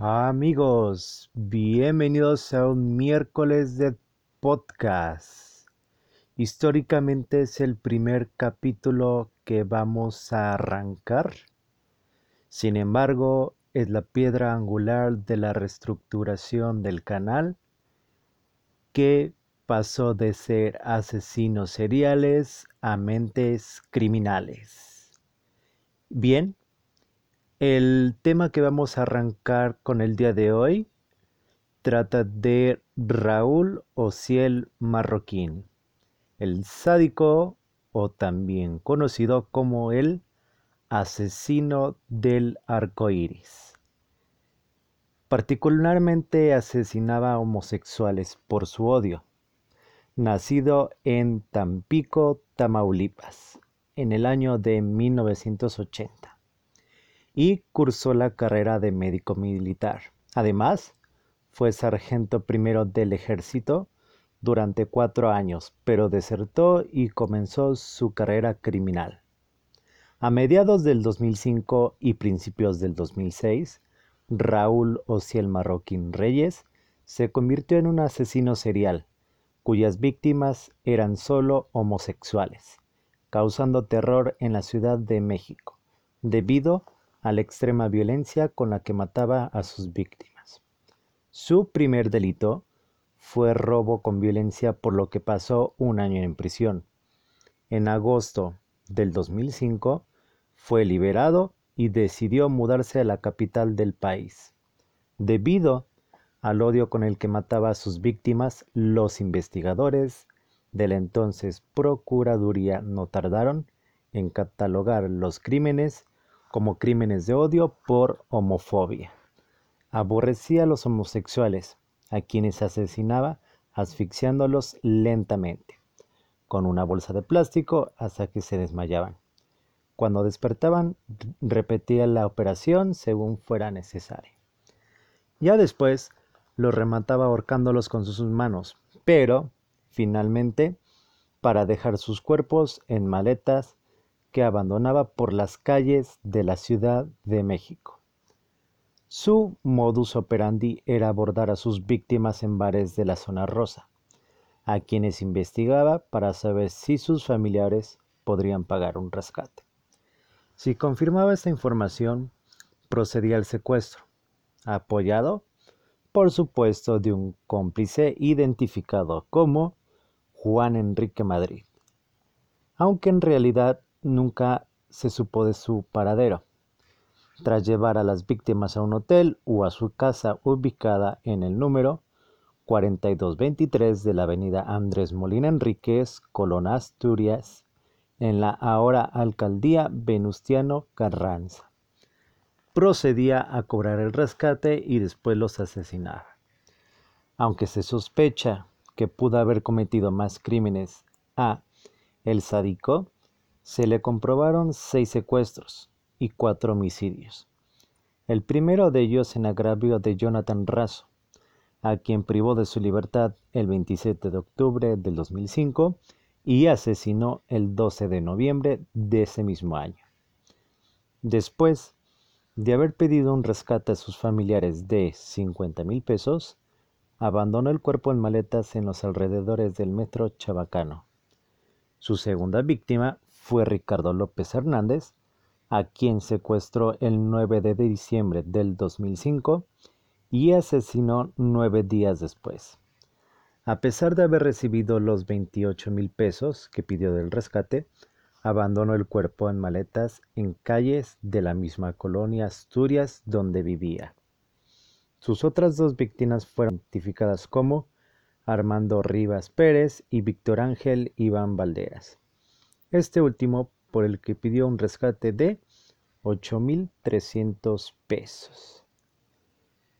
Amigos, bienvenidos a un miércoles de podcast. Históricamente es el primer capítulo que vamos a arrancar. Sin embargo, es la piedra angular de la reestructuración del canal que pasó de ser asesinos seriales a mentes criminales. Bien, el tema que vamos a arrancar con el día de hoy trata de Raúl Ociel Marroquín, el sádico o también conocido como el asesino del arco iris. Particularmente asesinaba a homosexuales por su odio nacido en Tampico, Tamaulipas, en el año de 1980, y cursó la carrera de médico militar. Además, fue sargento primero del ejército durante cuatro años, pero desertó y comenzó su carrera criminal. A mediados del 2005 y principios del 2006, Raúl Ociel Marroquín Reyes se convirtió en un asesino serial cuyas víctimas eran solo homosexuales, causando terror en la Ciudad de México, debido a la extrema violencia con la que mataba a sus víctimas. Su primer delito fue robo con violencia por lo que pasó un año en prisión. En agosto del 2005 fue liberado y decidió mudarse a la capital del país. Debido al odio con el que mataba a sus víctimas, los investigadores de la entonces Procuraduría no tardaron en catalogar los crímenes como crímenes de odio por homofobia. Aborrecía a los homosexuales, a quienes asesinaba asfixiándolos lentamente, con una bolsa de plástico hasta que se desmayaban. Cuando despertaban, repetía la operación según fuera necesario. Ya después, los remataba ahorcándolos con sus manos, pero, finalmente, para dejar sus cuerpos en maletas que abandonaba por las calles de la Ciudad de México. Su modus operandi era abordar a sus víctimas en bares de la zona rosa, a quienes investigaba para saber si sus familiares podrían pagar un rescate. Si confirmaba esta información, procedía al secuestro, apoyado por supuesto de un cómplice identificado como Juan Enrique Madrid, aunque en realidad nunca se supo de su paradero. Tras llevar a las víctimas a un hotel o a su casa ubicada en el número 4223 de la avenida Andrés Molina Enríquez, Colón Asturias, en la ahora alcaldía Venustiano Carranza procedía a cobrar el rescate y después los asesinaba. Aunque se sospecha que pudo haber cometido más crímenes a el sádico, se le comprobaron seis secuestros y cuatro homicidios. El primero de ellos en agravio de Jonathan Razo, a quien privó de su libertad el 27 de octubre del 2005 y asesinó el 12 de noviembre de ese mismo año. Después de haber pedido un rescate a sus familiares de 50 mil pesos, abandonó el cuerpo en maletas en los alrededores del metro Chabacano. Su segunda víctima fue Ricardo López Hernández, a quien secuestró el 9 de diciembre del 2005 y asesinó nueve días después. A pesar de haber recibido los 28 mil pesos que pidió del rescate, abandonó el cuerpo en maletas en calles de la misma colonia Asturias donde vivía. Sus otras dos víctimas fueron identificadas como Armando Rivas Pérez y Víctor Ángel Iván Valderas. Este último por el que pidió un rescate de 8.300 pesos.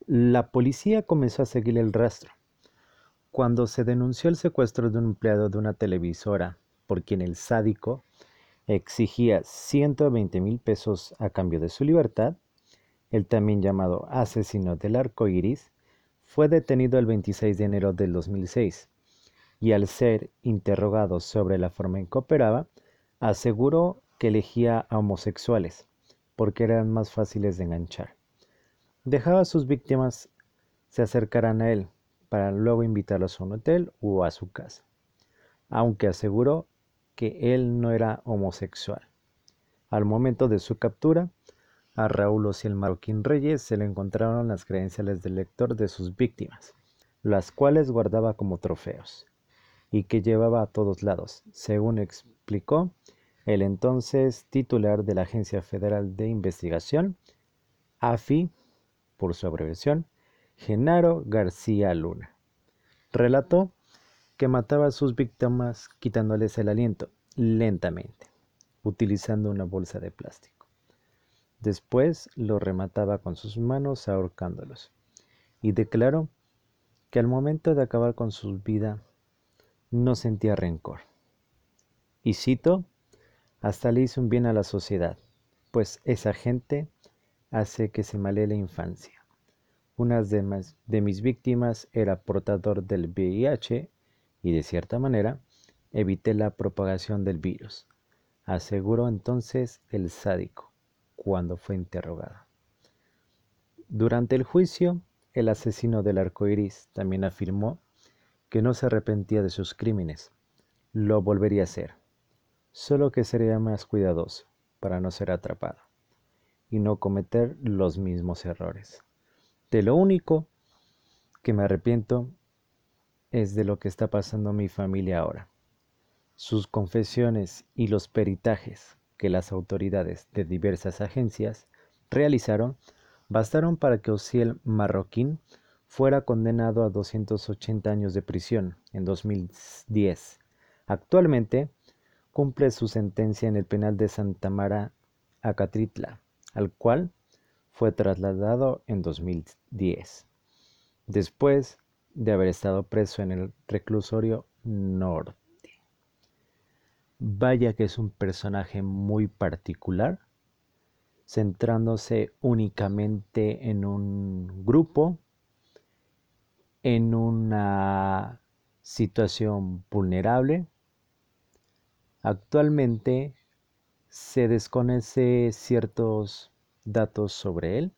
La policía comenzó a seguir el rastro. Cuando se denunció el secuestro de un empleado de una televisora por quien el sádico exigía 120 mil pesos a cambio de su libertad, el también llamado asesino del arco iris, fue detenido el 26 de enero del 2006 y al ser interrogado sobre la forma en que operaba, aseguró que elegía a homosexuales porque eran más fáciles de enganchar. Dejaba a sus víctimas se acercaran a él para luego invitarlos a un hotel o a su casa, aunque aseguró que él no era homosexual. Al momento de su captura, a Raúl Ociel Marroquín Reyes se le encontraron las credenciales del lector de sus víctimas, las cuales guardaba como trofeos y que llevaba a todos lados, según explicó el entonces titular de la Agencia Federal de Investigación, AFI, por su abreviación, Genaro García Luna. Relató que mataba a sus víctimas quitándoles el aliento lentamente, utilizando una bolsa de plástico. Después lo remataba con sus manos ahorcándolos y declaró que al momento de acabar con su vida no sentía rencor. Y cito, hasta le hizo un bien a la sociedad, pues esa gente hace que se malee la infancia. Una de, mis víctimas era portador del VIH y de cierta manera evité la propagación del virus, aseguró entonces el sádico cuando fue interrogado. Durante el juicio, el asesino del arco iris también afirmó que no se arrepentía de sus crímenes. Lo volvería a hacer, solo que sería más cuidadoso para no ser atrapado y no cometer los mismos errores. De lo único que me arrepiento es de lo que está pasando mi familia ahora. Sus confesiones y los peritajes que las autoridades de diversas agencias realizaron bastaron para que Ociel Marroquín fuera condenado a 280 años de prisión en 2010. Actualmente cumple su sentencia en el penal de Santa Mara, Acatritla, al cual fue trasladado en 2010, después de haber estado preso en el reclusorio norte. Vaya que es un personaje muy particular, centrándose únicamente en un grupo en una situación vulnerable. Actualmente se desconoce ciertos datos sobre él,